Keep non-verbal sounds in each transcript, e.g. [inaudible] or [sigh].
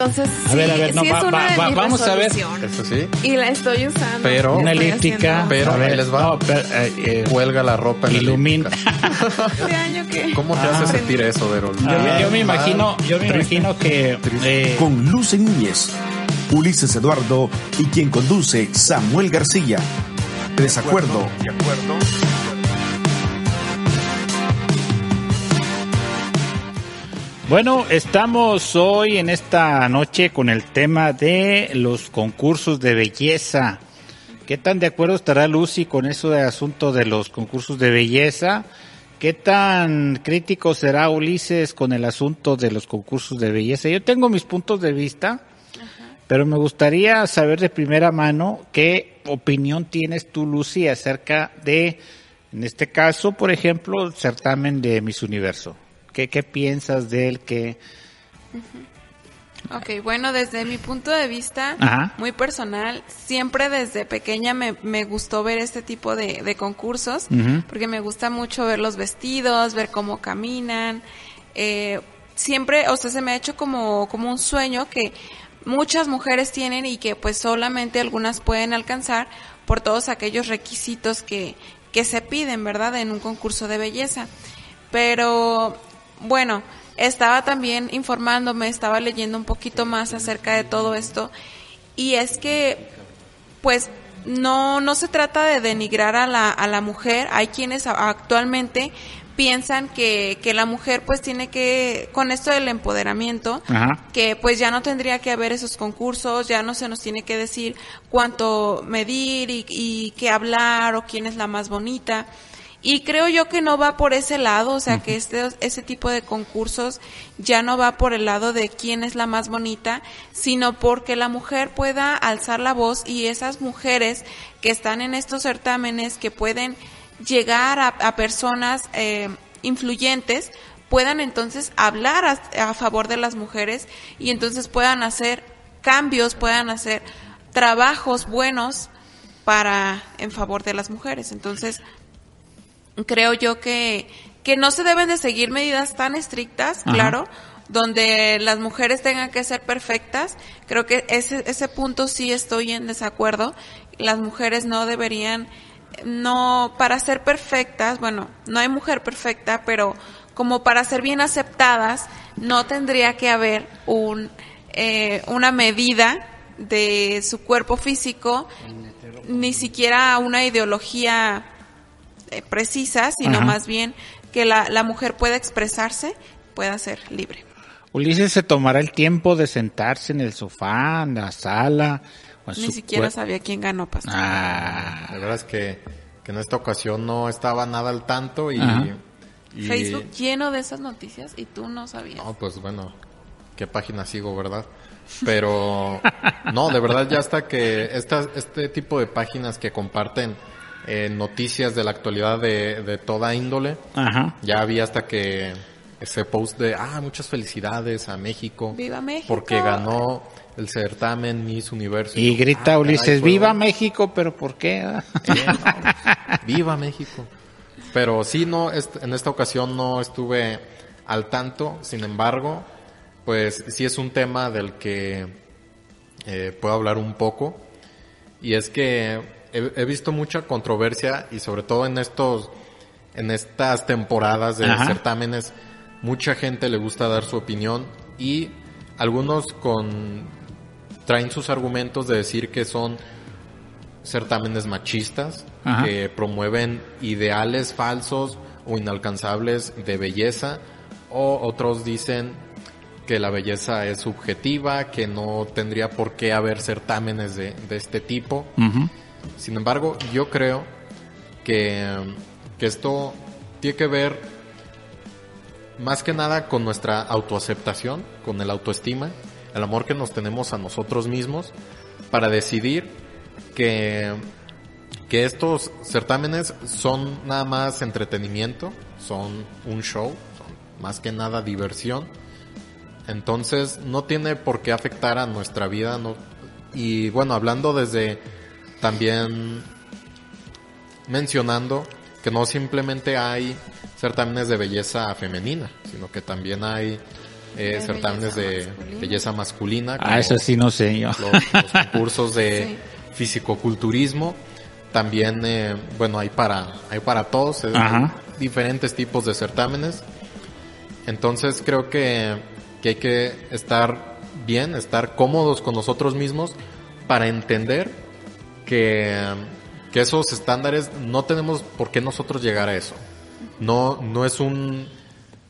Entonces, A sí, ver, a ver, no, sí va- es una va- de va- mis vamos a ver. Eso sí. Y la estoy usando. Pero- Una elíptica. Pero a ver, ahí les va. no, pero, eh, eh, Cuelga la ropa en la Ilumina. elíptica. [laughs] ¿Este año qué? ¿Cómo te hace sentir eso, yo, me- yo me imagino, yo me imagino que eh, con Luce Núñez, Ulises Eduardo y quien conduce Samuel García. Desacuerdo. De acuerdo. Bueno, estamos hoy en esta noche con el tema de los concursos de belleza. ¿Qué tan de acuerdo estará Lucy con eso de asunto de los concursos de belleza? ¿Qué tan crítico será Ulises con el asunto de los concursos de belleza? Yo tengo mis puntos de vista, pero me gustaría saber de primera mano qué opinión tienes tú, Lucy, acerca de, en este caso, por ejemplo, el certamen de Miss Universo. ¿Qué, qué piensas de él? ¿Qué, Ok, bueno, desde mi punto de vista, Ajá. muy personal, siempre desde pequeña me, me gustó ver este tipo de, de concursos, porque me gusta mucho ver los vestidos, ver cómo caminan. eh, siempre, o sea, se me ha hecho como, como un sueño que muchas mujeres tienen y que pues solamente algunas pueden alcanzar por todos aquellos requisitos que, que se piden, ¿verdad? En un concurso de belleza. Pero, bueno, estaba también informándome, estaba leyendo un poquito más acerca de todo esto y es que pues no no se trata de denigrar a la a la mujer, hay quienes actualmente piensan que, que la mujer pues tiene que con esto del empoderamiento Ajá. que pues ya no tendría que haber esos concursos, ya no se nos tiene que decir cuánto medir y, y qué hablar o quién es la más bonita. Y creo yo que no va por ese lado, o sea, que este, ese tipo de concursos ya no va por el lado de quién es la más bonita, sino porque la mujer pueda alzar la voz y esas mujeres que están en estos certámenes, que pueden llegar a, a personas eh, influyentes, puedan entonces hablar a, a favor de las mujeres y entonces puedan hacer cambios, puedan hacer trabajos buenos para en favor de las mujeres. Entonces, creo yo que, que no se deben de seguir medidas tan estrictas, Ajá. claro, donde las mujeres tengan que ser perfectas. Creo que ese, ese punto sí estoy en desacuerdo. Las mujeres no deberían, no, para ser perfectas, bueno, no hay mujer perfecta, pero como para ser bien aceptadas, no tendría que haber un, eh, una medida de su cuerpo físico, ni siquiera una ideología eh, precisa, sino Ajá. más bien que la, la mujer pueda expresarse, pueda ser libre. Ulises se tomará el tiempo de sentarse en el sofá, en la sala. o en Ni su siquiera sabía quién ganó, pastor. Ah, La verdad es que, que en esta ocasión no estaba nada al tanto y... Y- Facebook lleno de esas noticias y tú no sabías. No, pues bueno, qué página sigo, ¿verdad? Pero [laughs] no, de verdad ya hasta que estas, este tipo de páginas que comparten eh, noticias de la actualidad de, de toda índole, ajá. ya había hasta que ese post de, ah, muchas felicidades a México. ¡Viva México! Porque ganó el certamen Miss Universo. Y yo, grita "Ah, Ulises, viva hoy". México, pero ¿por qué? Sí, no, [laughs] Viva México. Pero sí, no, est- en esta ocasión no estuve al tanto. Sin embargo, pues sí es un tema del que eh, puedo hablar un poco. Y es que he, he visto mucha controversia y sobre todo en estos, en estas temporadas de Ajá. certámenes, mucha gente le gusta dar su opinión y algunos con traen sus argumentos de decir que son certámenes machistas Ajá. que promueven ideales falsos o inalcanzables de belleza o otros dicen que la belleza es subjetiva, que no tendría por qué haber certámenes de, de este tipo. Sin embargo, yo creo que, que esto tiene que ver más que nada con nuestra autoaceptación, con el autoestima, el amor que nos tenemos a nosotros mismos, para decidir que, que estos certámenes son nada más entretenimiento, son un show, son más que nada diversión. Entonces no tiene por qué afectar a nuestra vida. No, y bueno, hablando desde también mencionando que no simplemente hay certámenes de belleza femenina, sino que también hay eh, De certámenes belleza de masculina. belleza masculina. Ah, eso sí no sé yo. Los, los [laughs] concursos de Sí. fisicoculturismo. También, eh, bueno, hay para, hay para todos, eh, diferentes tipos de certámenes. Entonces creo que, que hay que estar bien, estar cómodos con nosotros mismos para entender que, que esos estándares no tenemos por qué nosotros llegar a eso. No, no es un,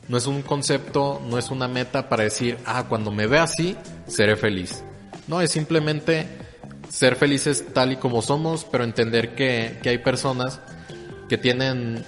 no es un concepto, no es una meta para decir, ah, cuando me vea así, seré feliz. No, es simplemente ser felices tal y como somos, pero entender que, que hay personas que tienen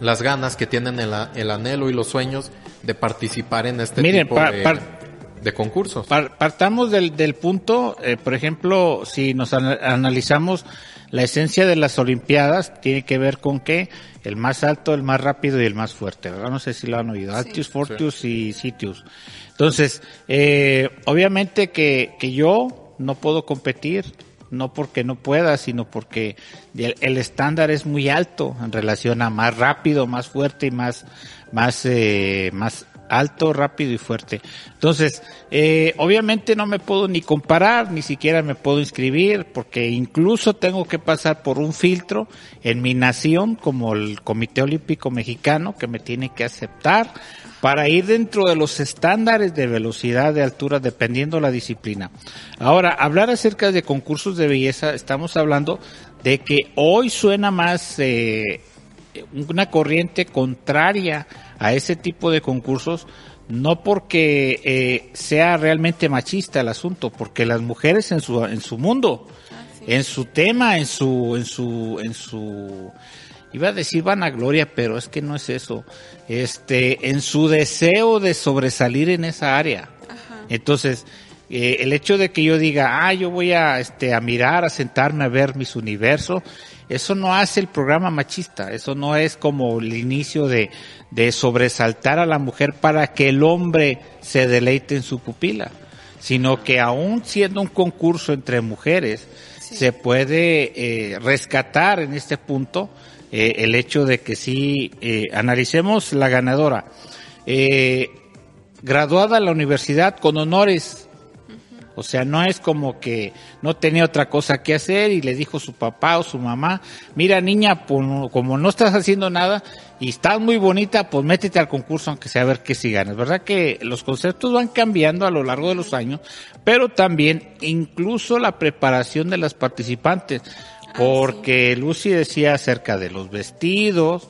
las ganas, que tienen el, el anhelo y los sueños de participar en este Miren, tipo de, par- de concursos. Par- partamos del, del punto, eh, por ejemplo, si nos ana- analizamos la esencia de las Olimpiadas, tiene que ver con que el más alto, el más rápido y el más fuerte, ¿verdad? No sé si lo han oído, Altius, Fortius y Sitius. Entonces, eh, obviamente que, que yo no puedo competir, no porque no pueda, sino porque el, el estándar es muy alto en relación a más rápido, más fuerte y más, más, eh, más alto, rápido y fuerte. Entonces, eh, obviamente no me puedo ni comparar, ni siquiera me puedo inscribir, porque incluso tengo que pasar por un filtro en mi nación, como el Comité Olímpico Mexicano, que me tiene que aceptar para ir dentro de los estándares de velocidad, de altura, dependiendo la disciplina. Ahora, hablar acerca de concursos de belleza, estamos hablando de que hoy suena más eh, una corriente contraria a ese tipo de concursos, no porque eh, sea realmente machista el asunto, porque las mujeres en su en su mundo, en su tema, en su en su en su iba a decir vanagloria, pero es que no es eso. Este, en su deseo de sobresalir en esa área. Entonces, eh, el hecho de que yo diga, ah, yo voy a, este, a mirar, a sentarme a ver mis universos, eso no hace el programa machista, eso no es como el inicio de, de sobresaltar a la mujer para que el hombre se deleite en su pupila, sino que aún siendo un concurso entre mujeres, se puede eh, rescatar en este punto eh, el hecho de que sí, eh, analicemos la ganadora. Eh, graduada en la universidad con honores. O sea, no es como que no tenía otra cosa que hacer y le dijo su papá o su mamá, mira niña, pues, como no estás haciendo nada y estás muy bonita, pues métete al concurso aunque sea a ver qué si ganas. ¿Verdad que los conceptos van cambiando a lo largo de los años? Pero también incluso la preparación de las participantes. Porque Lucy decía acerca de los vestidos,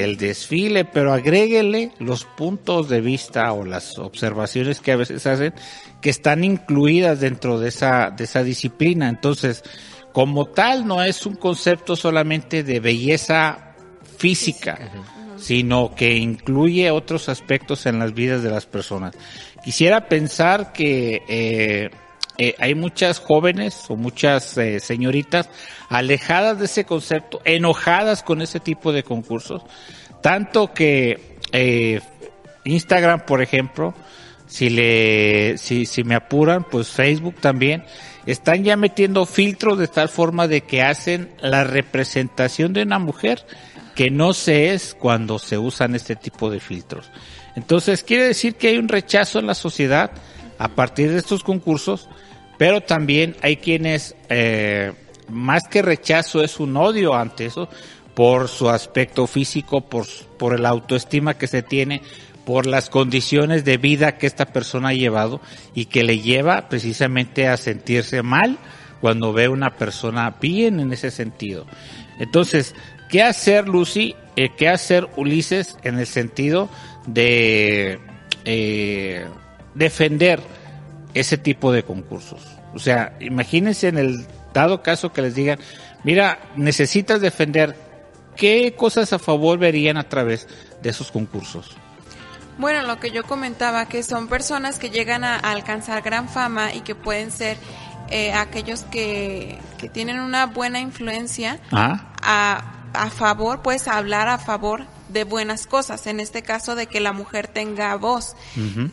del desfile, pero agréguele los puntos de vista o las observaciones que a veces hacen que están incluidas dentro de esa, de esa disciplina. Entonces, como tal, no es un concepto solamente de belleza física, sino que incluye otros aspectos en las vidas de las personas. Quisiera pensar que eh, eh, hay muchas jóvenes o muchas eh, señoritas alejadas de ese concepto, enojadas con ese tipo de concursos, tanto que eh, Instagram, por ejemplo, si le, si, si me apuran, pues Facebook también, están ya metiendo filtros de tal forma de que hacen la representación de una mujer que no se es cuando se usan este tipo de filtros. Entonces quiere decir que hay un rechazo en la sociedad a partir de estos concursos, pero también hay quienes, eh, más que rechazo, es un odio ante eso, por su aspecto físico, por, por el autoestima que se tiene, por las condiciones de vida que esta persona ha llevado y que le lleva precisamente a sentirse mal cuando ve una persona bien en ese sentido. Entonces, ¿qué hacer Lucy? Eh, ¿Qué hacer Ulises en el sentido de eh, defender ese tipo de concursos? O sea, imagínense en el dado caso que les digan, mira, necesitas defender, ¿qué cosas a favor verían a través de esos concursos? Bueno, lo que yo comentaba, que son personas que llegan a, a alcanzar gran fama y que pueden ser eh, aquellos que, que tienen una buena influencia Ah, a, a favor, pues hablar a favor de buenas cosas, en este caso de que la mujer tenga voz. ujú.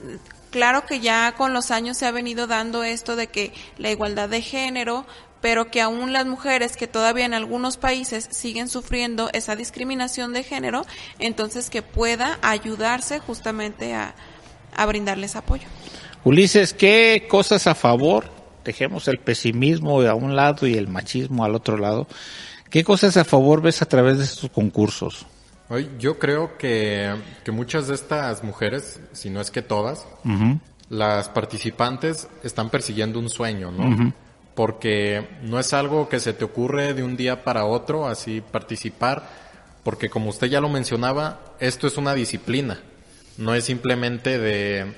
Claro que ya con los años se ha venido dando esto de que la igualdad de género, pero que aún las mujeres que todavía en algunos países siguen sufriendo esa discriminación de género, entonces que pueda ayudarse justamente a, a brindarles apoyo. Ulises, ¿qué cosas a favor? Dejemos el pesimismo a un lado y el machismo al otro lado. ¿Qué cosas a favor ves a través de estos concursos? Yo creo que, que muchas de estas mujeres, si no es que todas, las participantes están persiguiendo un sueño, ¿no? Porque no es algo que se te ocurre de un día para otro, así participar, porque como usted ya lo mencionaba, esto es una disciplina, no es simplemente de,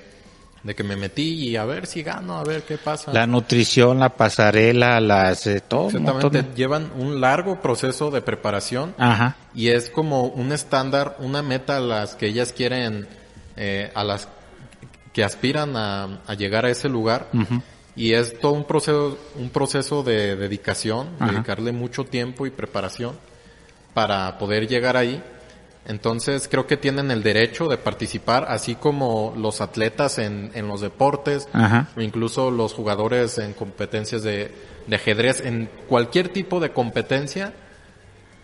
de que me metí y a ver si gano, a ver qué pasa. La nutrición, la pasarela, las eh, todo. montón Exactamente, llevan un largo proceso de preparación Ajá. y es como un estándar, una meta a las que ellas quieren, eh, a las que aspiran a, a llegar a ese lugar. Ujú. Y es todo un proceso, un proceso de dedicación, Ajá. dedicarle mucho tiempo y preparación para poder llegar ahí. Entonces creo que tienen el derecho de participar, así como los atletas en, en los deportes, Ajá. o incluso los jugadores en competencias de, de ajedrez, en cualquier tipo de competencia,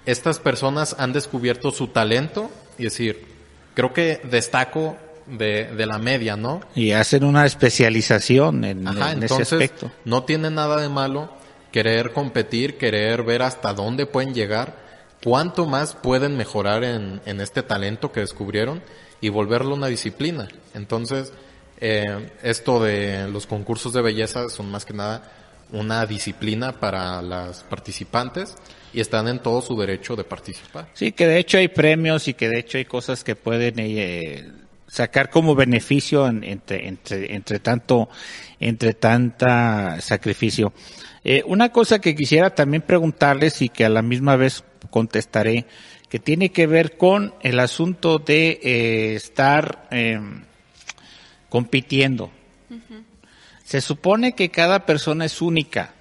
estas personas han descubierto su talento y decir, creo que destaco de, de la media, ¿no? Y hacen una especialización en, Ajá, en ese entonces aspecto. no tiene nada de malo querer competir, querer ver hasta dónde pueden llegar, cuánto más pueden mejorar en, este talento que descubrieron y volverlo una disciplina. Entonces, eh, esto de los concursos de belleza son más que nada una disciplina para las participantes y están en todo su derecho de participar. Sí, que de hecho hay premios y que de hecho hay cosas que pueden eh, sacar como beneficio en- entre, entre, entre tanto, entre tanta sacrificio. Eh, una cosa que quisiera también preguntarles y que a la misma vez contestaré, que tiene que ver con el asunto de eh, estar eh, compitiendo. Se supone que cada persona es única,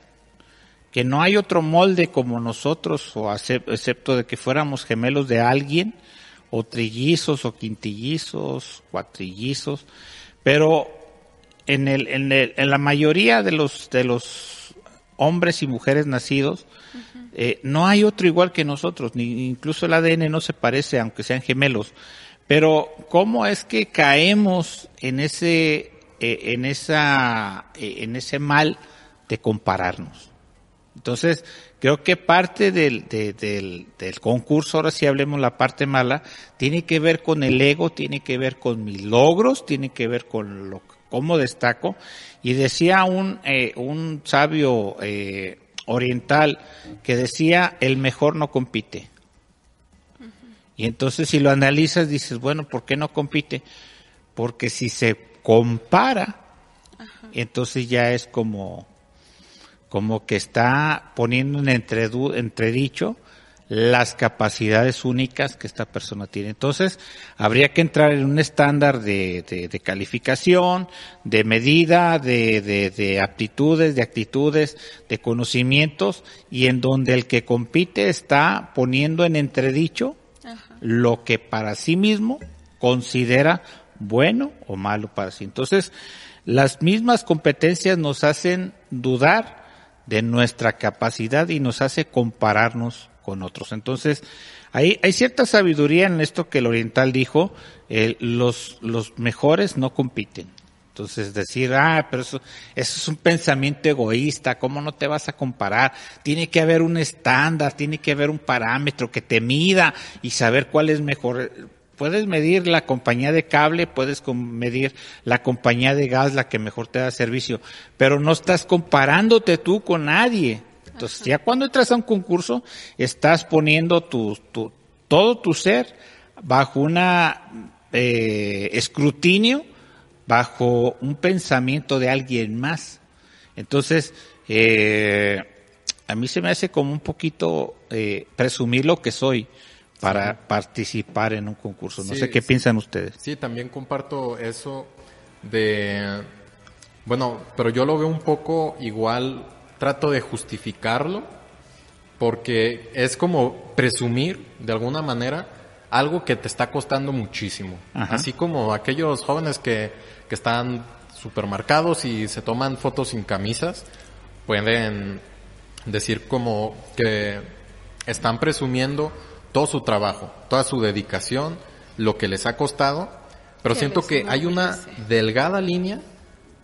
que no hay otro molde como nosotros, o excepto de que fuéramos gemelos de alguien, o trillizos, o quintillizos, cuatrillizos, pero en el, en el, en la mayoría de los, de los hombres y mujeres nacidos, eh, no hay otro igual que nosotros, ni incluso el ADN no se parece, aunque sean gemelos. Pero cómo es que caemos en ese, eh, en esa, eh, en ese mal de compararnos. Entonces, creo que parte del, de- del, del concurso, ahora sí hablemos la parte mala, tiene que ver con el ego, tiene que ver con mis logros, tiene que ver con lo cómo destaco. Y decía un, eh, un sabio eh, oriental que decía, el mejor no compite. Y entonces si lo analizas dices, bueno, ¿por qué no compite? Porque si se compara, entonces ya es como, como que está poniendo en entredicho las capacidades únicas que esta persona tiene. Entonces, habría que entrar en un estándar de, de- de calificación, de medida, de, de- de aptitudes, de actitudes, de conocimientos, y en donde el que compite está poniendo en entredicho lo que para sí mismo considera bueno o malo para sí. Entonces, las mismas competencias nos hacen dudar de nuestra capacidad y nos hace compararnos con otros. Entonces, hay, hay cierta sabiduría en esto que el oriental dijo, los, los mejores no compiten. Entonces decir, ah, pero eso, eso es un pensamiento egoísta, ¿cómo no te vas a comparar? Tiene que haber un estándar, tiene que haber un parámetro que te mida y saber cuál es mejor. Puedes medir la compañía de cable, puedes medir la compañía de gas, la que mejor te da servicio, pero no estás comparándote tú con nadie. Entonces, ya cuando entras a un concurso, estás poniendo tu, tu, todo tu ser bajo una eh, escrutinio, bajo un pensamiento de alguien más. Entonces, eh, a mí se me hace como un poquito eh, presumir lo que soy para participar en un concurso. No Sí, sé qué sí. piensan ustedes. Sí, también comparto eso de... Bueno, pero yo lo veo un poco igual, trato de justificarlo, porque es como presumir, de alguna manera, algo que te está costando muchísimo. Ajá. Así como aquellos jóvenes que, que están supermercados y se toman fotos sin camisas, pueden decir como que están presumiendo todo su trabajo, toda su dedicación, lo que les ha costado, Pero Que siento que hay una delgada línea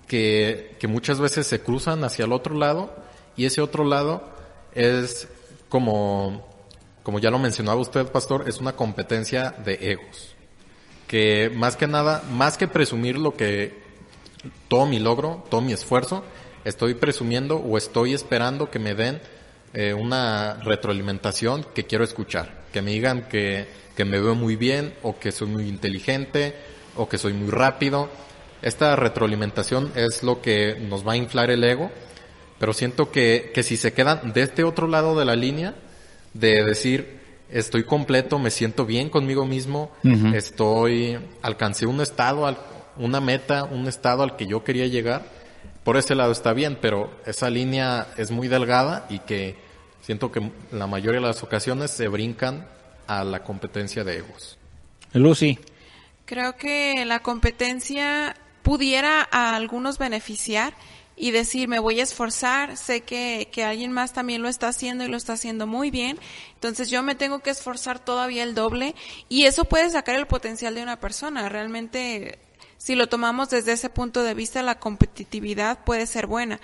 que, que muchas veces se cruzan hacia el otro lado y ese otro lado es como, como ya lo mencionaba usted, pastor, es una competencia de egos. Que más que nada, más que presumir lo que, todo mi logro, todo mi esfuerzo, estoy presumiendo o estoy esperando que me den eh, una retroalimentación que quiero escuchar. Que me digan que, que me veo muy bien o que soy muy inteligente o que soy muy rápido. Esta retroalimentación es lo que nos va a inflar el ego, pero siento que, que si se quedan de este otro lado de la línea, de decir, estoy completo, me siento bien conmigo mismo, estoy, alcancé un estado, una meta, un estado al que yo quería llegar, por ese lado está bien, pero esa línea es muy delgada y que siento que la mayoría de las ocasiones se brincan a la competencia de egos. Lucy. Creo que la competencia pudiera a algunos beneficiar y decir, me voy a esforzar, sé que, que alguien más también lo está haciendo y lo está haciendo muy bien, entonces yo me tengo que esforzar todavía el doble y eso puede sacar el potencial de una persona. Realmente, si lo tomamos desde ese punto de vista, la competitividad puede ser buena,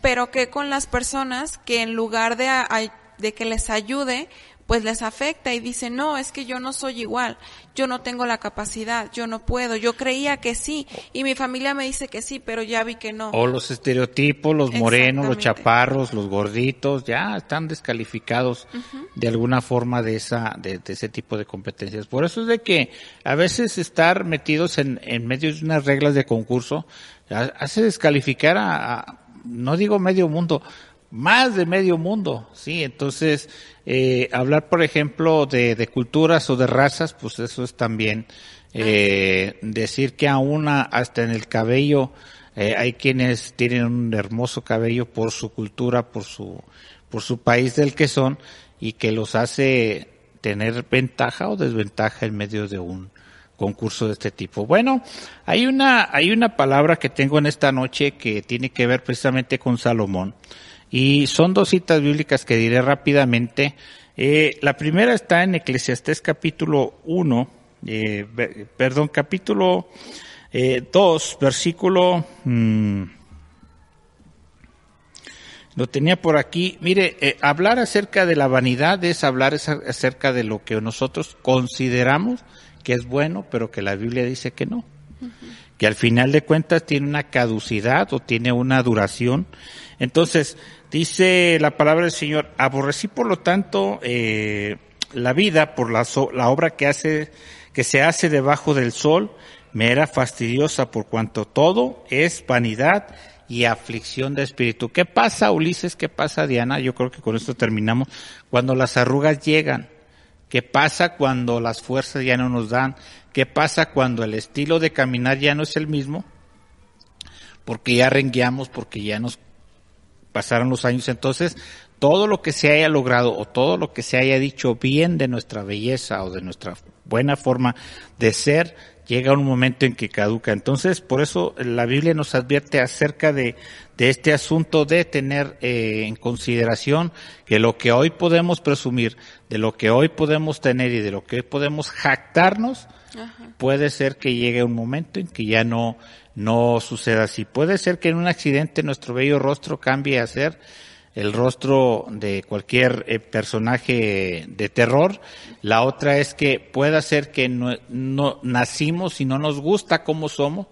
pero que con las personas que en lugar de, de que les ayude, pues les afecta y dicen, no, es que yo no soy igual, yo no tengo la capacidad, yo no puedo, yo creía que sí, y mi familia me dice que sí, pero ya vi que no. O los estereotipos, los morenos, los chaparros, los gorditos, ya están descalificados de alguna forma de esa, de, de ese tipo de competencias. Por eso es de que a veces estar metidos en, en medio de unas reglas de concurso ha- hace descalificar a, a- no digo medio mundo, más de medio mundo, sí. Entonces, eh, hablar, por ejemplo, de, de culturas o de razas, pues eso es también eh, decir que aún hasta en el cabello eh, hay quienes tienen un hermoso cabello por su cultura, por su por su país del que son y que los hace tener ventaja o desventaja en medio de un concurso de este tipo. Bueno, hay una hay una palabra que tengo en esta noche que tiene que ver precisamente con Salomón y son dos citas bíblicas que diré rápidamente. Eh, la primera está en Eclesiastés capítulo 1, eh, perdón, capítulo eh, 2, versículo... mm, lo tenía por aquí. Mire, eh, hablar acerca de la vanidad es hablar acerca de lo que nosotros consideramos que es bueno, pero que la Biblia dice que no. Que al final de cuentas tiene una caducidad o tiene una duración. Entonces, dice la palabra del Señor, aborrecí por lo tanto eh, la vida por la, so- la obra que hace, que se hace debajo del sol, me era fastidiosa por cuanto todo es vanidad y aflicción de espíritu. ¿Qué pasa, Ulises? ¿Qué pasa, Diana? Yo creo que con esto terminamos. Cuando las arrugas llegan, ¿qué pasa cuando las fuerzas ya no nos dan? ¿Qué pasa cuando el estilo de caminar ya no es el mismo? Porque ya rengueamos, porque ya nos pasaron los años. Entonces, todo lo que se haya logrado o todo lo que se haya dicho bien de nuestra belleza o de nuestra buena forma de ser, llega un momento en que caduca. Entonces, por eso la Biblia nos advierte acerca de, de este asunto de tener eh, en consideración que lo que hoy podemos presumir, de lo que hoy podemos tener y de lo que hoy podemos jactarnos, Ajá. puede ser que llegue un momento en que ya no, no suceda así. Puede ser que en un accidente nuestro bello rostro cambie a ser el rostro de cualquier eh, personaje de terror. La otra es que pueda ser que no, no nacimos y no nos gusta cómo somos.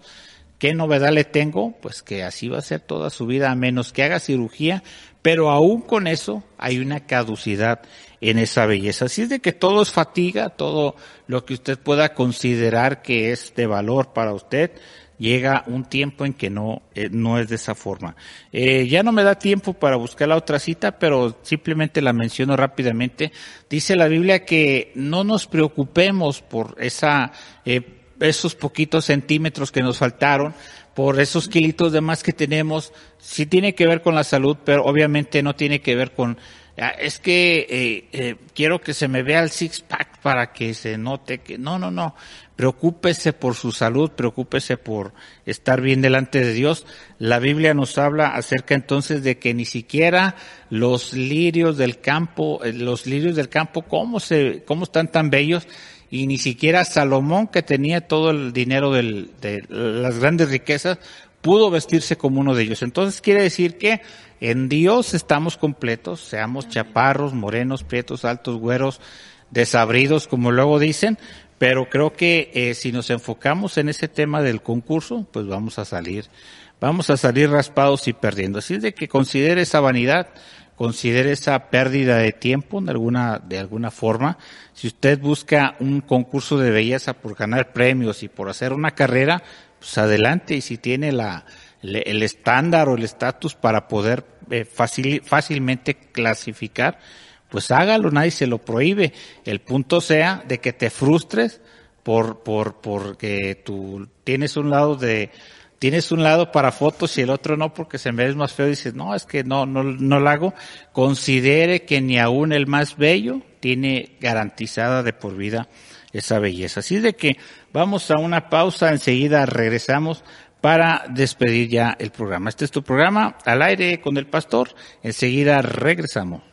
¿Qué novedad le tengo? Pues que así va a ser toda su vida, a menos que haga cirugía, pero aún con eso hay una caducidad en esa belleza. Así es de que todo es fatiga, todo lo que usted pueda considerar que es de valor para usted, llega un tiempo en que no, eh, no es de esa forma. Eh, ya no me da tiempo para buscar la otra cita, pero simplemente la menciono rápidamente. Dice la Biblia que no nos preocupemos por esa, eh, esos poquitos centímetros que nos faltaron, por esos kilitos de más que tenemos, sí tiene que ver con la salud, pero obviamente no tiene que ver con, ah, es que eh, eh, quiero que se me vea el six pack para que se note que, no, no, no, preocúpese por su salud, preocúpese por estar bien delante de Dios. La Biblia nos habla acerca entonces de que ni siquiera los lirios del campo, eh, los lirios del campo, cómo se, cómo están tan bellos, y ni siquiera Salomón, que tenía todo el dinero de las grandes riquezas, pudo vestirse como uno de ellos. Entonces quiere decir que en Dios estamos completos, seamos chaparros, morenos, prietos, altos, güeros, desabridos, como luego dicen, pero creo que eh, si nos enfocamos en ese tema del concurso, pues vamos a salir, vamos a salir raspados y perdiendo. Así es de que considere esa vanidad, considere esa pérdida de tiempo de alguna, de alguna forma. Si usted busca un concurso de belleza por ganar premios y por hacer una carrera, pues adelante. Y si tiene la, el estándar o el estatus para poder eh, fácilmente clasificar, pues hágalo, nadie se lo prohíbe. El punto sea de que te frustres por, por, porque tú tienes un lado de, tienes un lado para fotos y el otro no porque se me ves más feo y dices, no, es que no, no, no lo hago. Considere que ni aún el más bello tiene garantizada de por vida esa belleza. Así de que vamos a una pausa, enseguida regresamos para despedir ya el programa. Este es tu programa al aire con el pastor, enseguida regresamos.